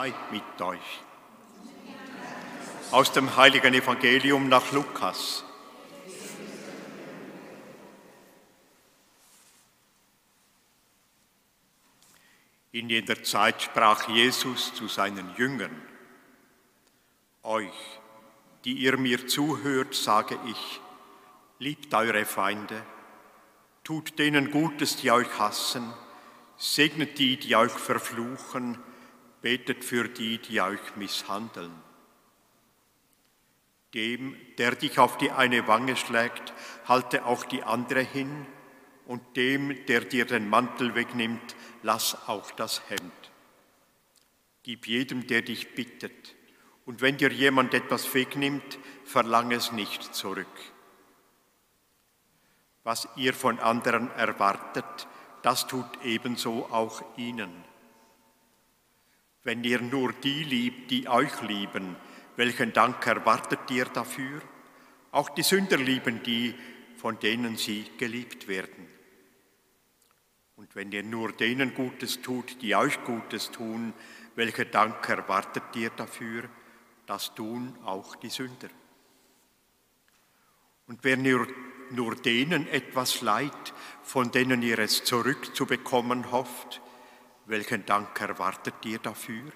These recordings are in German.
sei mit euch. Aus dem heiligen Evangelium nach Lukas. In jener Zeit sprach Jesus zu seinen Jüngern, Euch, die ihr mir zuhört, sage ich, liebt eure Feinde, tut denen Gutes, die euch hassen, segnet die, die euch verfluchen, betet für die, die euch misshandeln. Dem, der dich auf die eine Wange schlägt, halte auch die andere hin, und dem, der dir den Mantel wegnimmt, lass auch das Hemd. Gib jedem, der dich bittet, und wenn dir jemand etwas wegnimmt, verlang es nicht zurück. Was ihr von anderen erwartet, das tut ebenso auch ihnen. Wenn ihr nur die liebt, die euch lieben, welchen Dank erwartet ihr dafür? Auch die Sünder lieben die, von denen sie geliebt werden. Und wenn ihr nur denen Gutes tut, die euch Gutes tun, welchen Dank erwartet ihr dafür? Das tun auch die Sünder. Und wenn ihr nur denen etwas leid, von denen ihr es zurückzubekommen hofft, welchen Dank erwartet ihr dafür?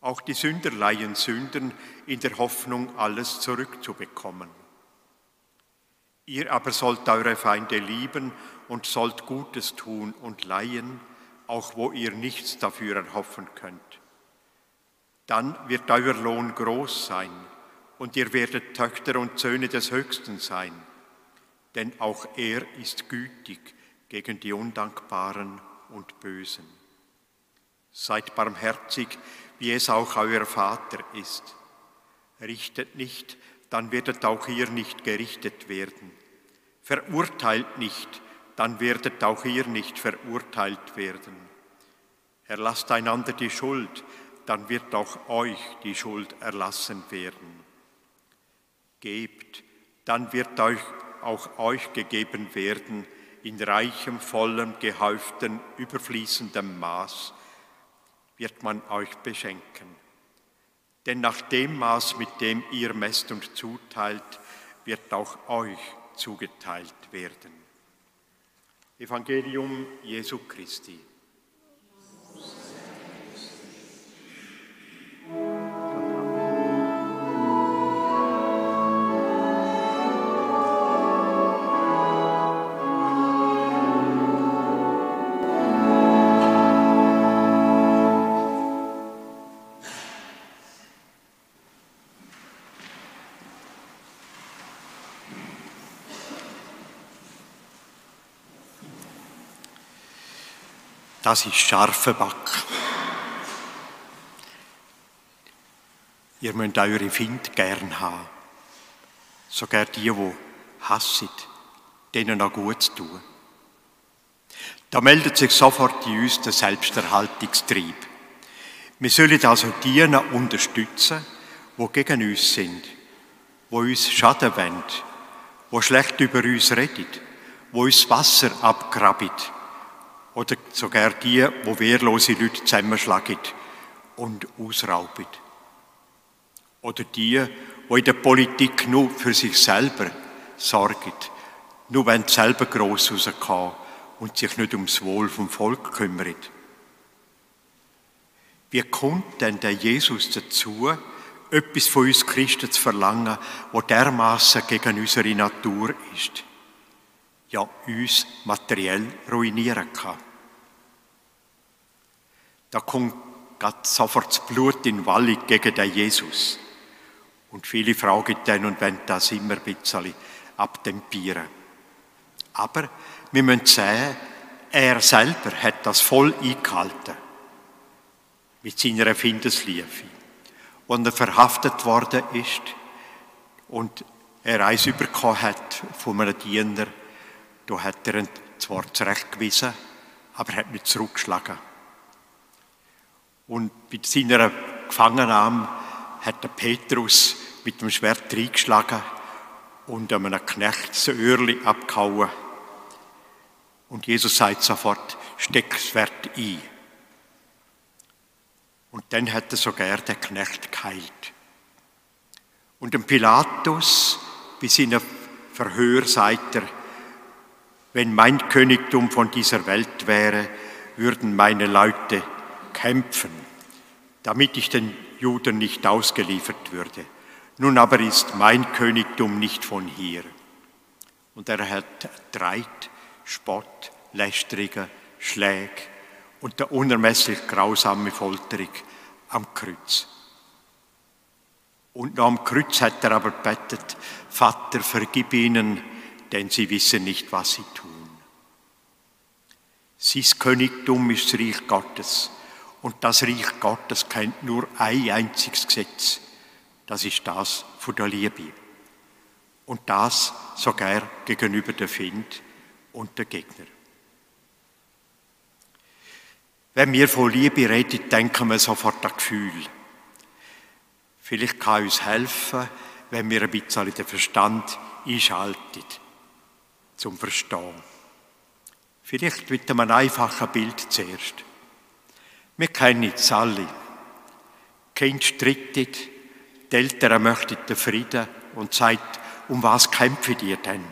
Auch die Sünder leihen Sündern in der Hoffnung, alles zurückzubekommen. Ihr aber sollt eure Feinde lieben und sollt Gutes tun und leihen, auch wo ihr nichts dafür erhoffen könnt. Dann wird euer Lohn groß sein und ihr werdet Töchter und Söhne des Höchsten sein denn auch er ist gütig gegen die Undankbaren und Bösen. Seid barmherzig, wie es auch euer Vater ist. Richtet nicht, dann werdet auch ihr nicht gerichtet werden. Verurteilt nicht, dann werdet auch ihr nicht verurteilt werden. Erlasst einander die Schuld, dann wird auch euch die Schuld erlassen werden. Gebt, dann wird euch auch euch gegeben werden in reichem, vollem, gehäuftem, überfließendem Maß, wird man euch beschenken. Denn nach dem Maß, mit dem ihr messt und zuteilt, wird auch euch zugeteilt werden. Evangelium Jesu Christi. Das ist scharfe Back. Ihr müsst eure Find gern haben. Sogar die, die hassen, denen auch gut zu tun. Da meldet sich sofort in uns der Selbsterhaltungstrieb. Wir sollen also diejenigen unterstützen, die gegen uns sind, die uns schaden wollen, die schlecht über uns reden, die uns Wasser abgraben oder sogar die, wo wehrlose Leute zusammenschlagen und ausrauben. Oder die, die in der Politik nur für sich selber sorgen, nur wenn sie selber gross rauskommen und sich nicht ums Wohl vom Volk kümmern. Wie kommt denn der Jesus dazu, etwas von uns Christen zu verlangen, wo dermaßen gegen unsere Natur ist? Ja uns materiell ruinieren kann. Da kommt Gott sofort das Blut in Wallig gegen den Jesus. Und viele fragen dann und wollen das immer ein bisschen abtempieren. Aber wir müssen sehen, er selber hat das voll eingehalten. Mit seiner Erfindungsliebe. Und er verhaftet worden ist und er eins bekommen hat von einem Diener, da hat er ihn zwar zurechtgewiesen, aber er hat nicht zurückgeschlagen. Und bei seiner Gefangennahme hat der Petrus mit dem Schwert reingeschlagen und einem Knecht das Öhrli abgehauen. Und Jesus sagt sofort, steck das Schwert ein. Und dann hat er sogar der Knecht geheilt. Und dem Pilatus, bei seinem Verhör, sagt er, wenn mein Königtum von dieser Welt wäre, würden meine Leute kämpfen, damit ich den Juden nicht ausgeliefert würde. Nun aber ist mein Königtum nicht von hier. Und er hat Dreit, Spott, Lästerungen, Schläge und der unermesslich grausame Folterung am Kreuz. Und am Kreuz hat er aber betet, Vater, vergib ihnen, denn sie wissen nicht, was sie tun. Sein Königtum ist das Reich Gottes. Und das Reich Gottes kennt nur ein einziges Gesetz. Das ist das von der Liebe. Und das sogar gegenüber der Find und der Gegner. Wenn wir von Liebe reden, denken wir sofort an Gefühl. Vielleicht kann uns helfen, wenn wir ein bisschen den Verstand einschalten, zum Verstehen. Vielleicht mit einem einfachen Bild zuerst. Wir kennen es alle. Kind strittet, die Eltern möchten den Frieden und sagt, um was kämpfen ihr denn?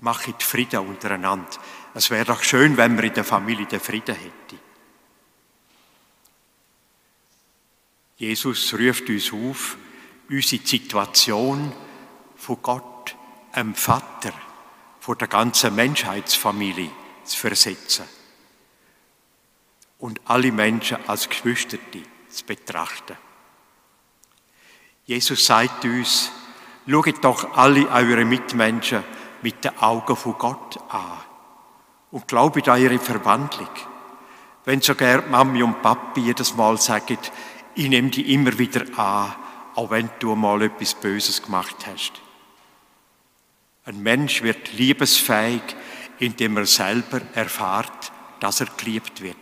Machet Frieden untereinander. Es wäre doch schön, wenn wir in der Familie den Frieden hätten. Jesus ruft uns auf, unsere Situation von Gott, einem Vater, von der ganzen Menschheitsfamilie zu versetzen und alle Menschen als Geschwister zu betrachten. Jesus sagt uns, schaut doch alle eure Mitmenschen mit den Augen von Gott an und glaubt an ihre Verwandlung. Wenn sogar Mami und Papi jedes Mal sagen, ich nehme dich immer wieder an, auch wenn du mal etwas Böses gemacht hast. Ein Mensch wird liebesfähig, indem er selber erfahrt, dass er geliebt wird.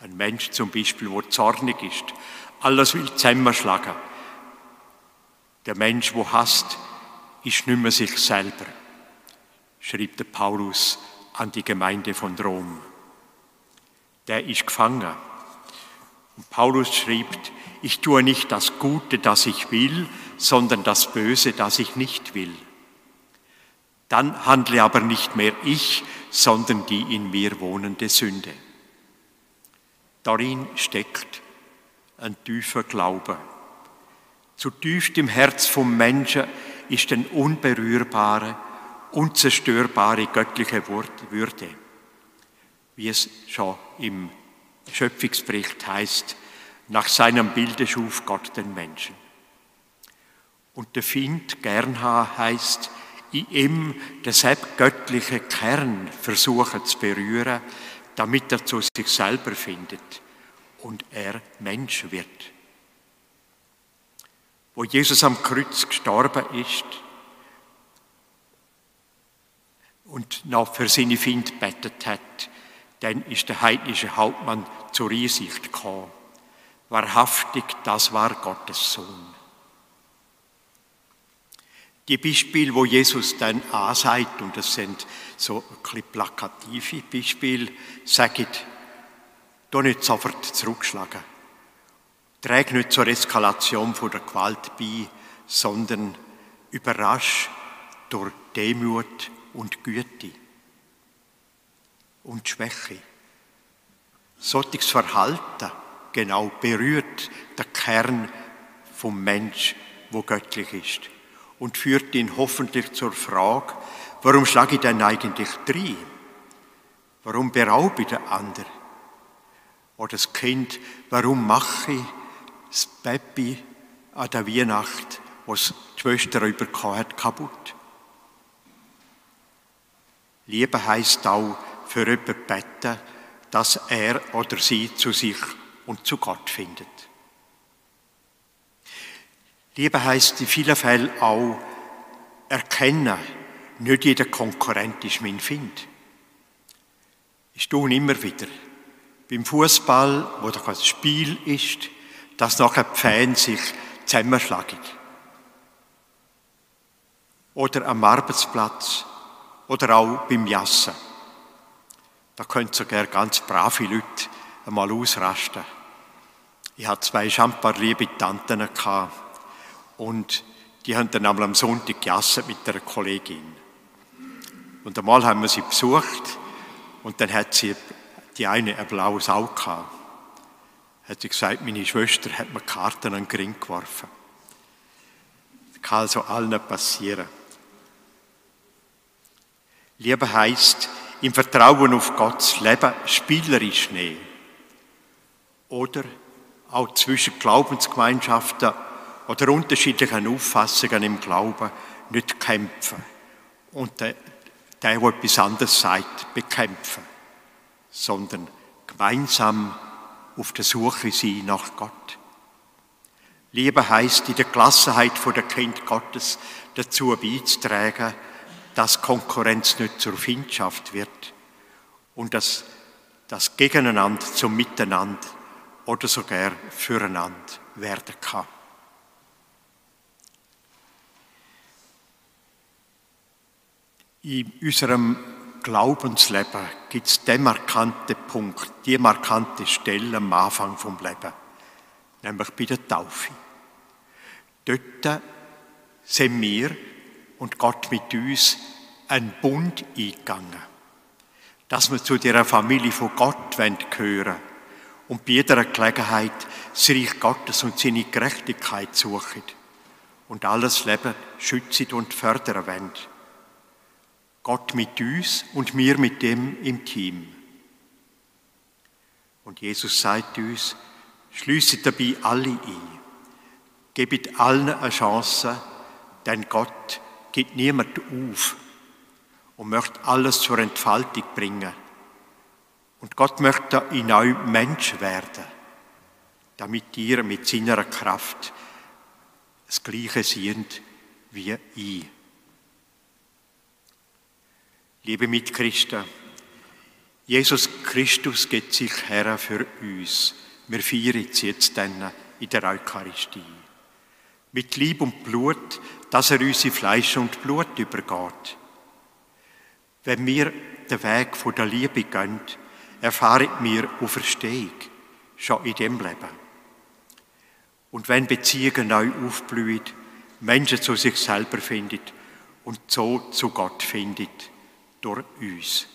Ein Mensch zum Beispiel, der zornig ist, alles will zusammenschlagen. Der Mensch, der hasst, ist nicht mehr sich selber, schreibt der Paulus an die Gemeinde von Rom. Der ist gefangen und Paulus schreibt, ich tue nicht das Gute, das ich will, sondern das Böse, das ich nicht will. Dann handle aber nicht mehr ich, sondern die in mir wohnende Sünde. Darin steckt ein tiefer Glaube. Zu tief im Herz vom Menschen ist ein unberührbare, unzerstörbare göttliche Würde, wie es schon im Schöpfungsbericht heißt, nach seinem Bilde schuf Gott den Menschen. Und der Find Gernha heißt, in ihm den göttliche Kern versuchen zu berühren, damit er zu sich selber findet und er Mensch wird. Wo Jesus am Kreuz gestorben ist und noch für seine Find bettet hat, dann ist der heidnische Hauptmann zur Einsicht gekommen. Wahrhaftig, das war Gottes Sohn. Die Beispiele, wo Jesus dann ansagt, und das sind so ein bisschen plakative Beispiele, sagen, da nicht sofort zurückschlagen. Träg nicht zur Eskalation von der Gewalt bei, sondern überrasch durch Demut und Güte und Schwäche. Solches Verhalten genau berührt den Kern vom Mensch, wo göttlich ist und führt ihn hoffentlich zur Frage, warum schlage ich denn eigentlich drei? Warum beraube ich den anderen? Oder das Kind, warum mache ich das Baby an der Weihnacht, was die Schwester bekommen hat, kaputt? Liebe heißt auch, für jemanden beten, dass er oder sie zu sich und zu Gott findet. Liebe heißt in vielen Fällen auch erkennen, nicht jeder Konkurrent ist mein Find. Ich tue immer wieder. Beim Fußball, wo doch ein Spiel ist, dass nachher die Fans sich zusammenschlagen. Oder am Arbeitsplatz oder auch beim Jassen. Da können sogar ganz brave Leute einmal ausrasten. Ich hatte zwei schambar liebe Tanten und die haben dann einmal am Sonntag gegessen mit einer Kollegin. Und einmal haben wir sie besucht und dann hat sie die eine ein blaues Auge gehabt. Hat sie gesagt, meine Schwester hat mir Karten an den Ring geworfen. Das kann also allen passieren. Liebe heißt, im Vertrauen auf Gottes Leben spielerisch nehmen. Oder auch zwischen Glaubensgemeinschaften oder unterschiedlichen Auffassungen im Glauben nicht kämpfen und der, der, etwas anderes sagt, bekämpfen, sondern gemeinsam auf der Suche sein nach Gott. Liebe heißt in der Gelassenheit der Kind Gottes dazu beizutragen, dass Konkurrenz nicht zur Findschaft wird und dass das Gegeneinander zum Miteinander oder sogar füreinander werden kann. In unserem Glaubensleben gibt es den markanten Punkt, die markante Stelle am Anfang vom Leben, nämlich bei der Taufe. Dort sind wir und Gott mit uns einen Bund eingegangen, dass wir zu der Familie von Gott gehören und bei jeder Gelegenheit das Reich Gottes und seine Gerechtigkeit suchen und alles Leben schützen und fördern wollen. Gott mit uns und wir mit dem im Team. Und Jesus sagt uns, schließt dabei alle ein. Gebt allen eine Chance, denn Gott gibt niemand auf und möchte alles zur Entfaltung bringen. Und Gott möchte in euch Mensch werden, damit ihr mit seiner Kraft das Gleiche seht wie ich. Liebe Mitchristen, Jesus Christus geht sich her für uns. Wir feiern es jetzt dann in der Eucharistie. Mit Lieb und Blut, dass er uns in Fleisch und Blut übergeht. Wenn wir den Weg von der Liebe gehen, erfahren wir Auferstehung, schon in dem Leben. Und wenn Beziehungen neu aufblühen, Menschen zu sich selber findet und so zu Gott findet, durch uns.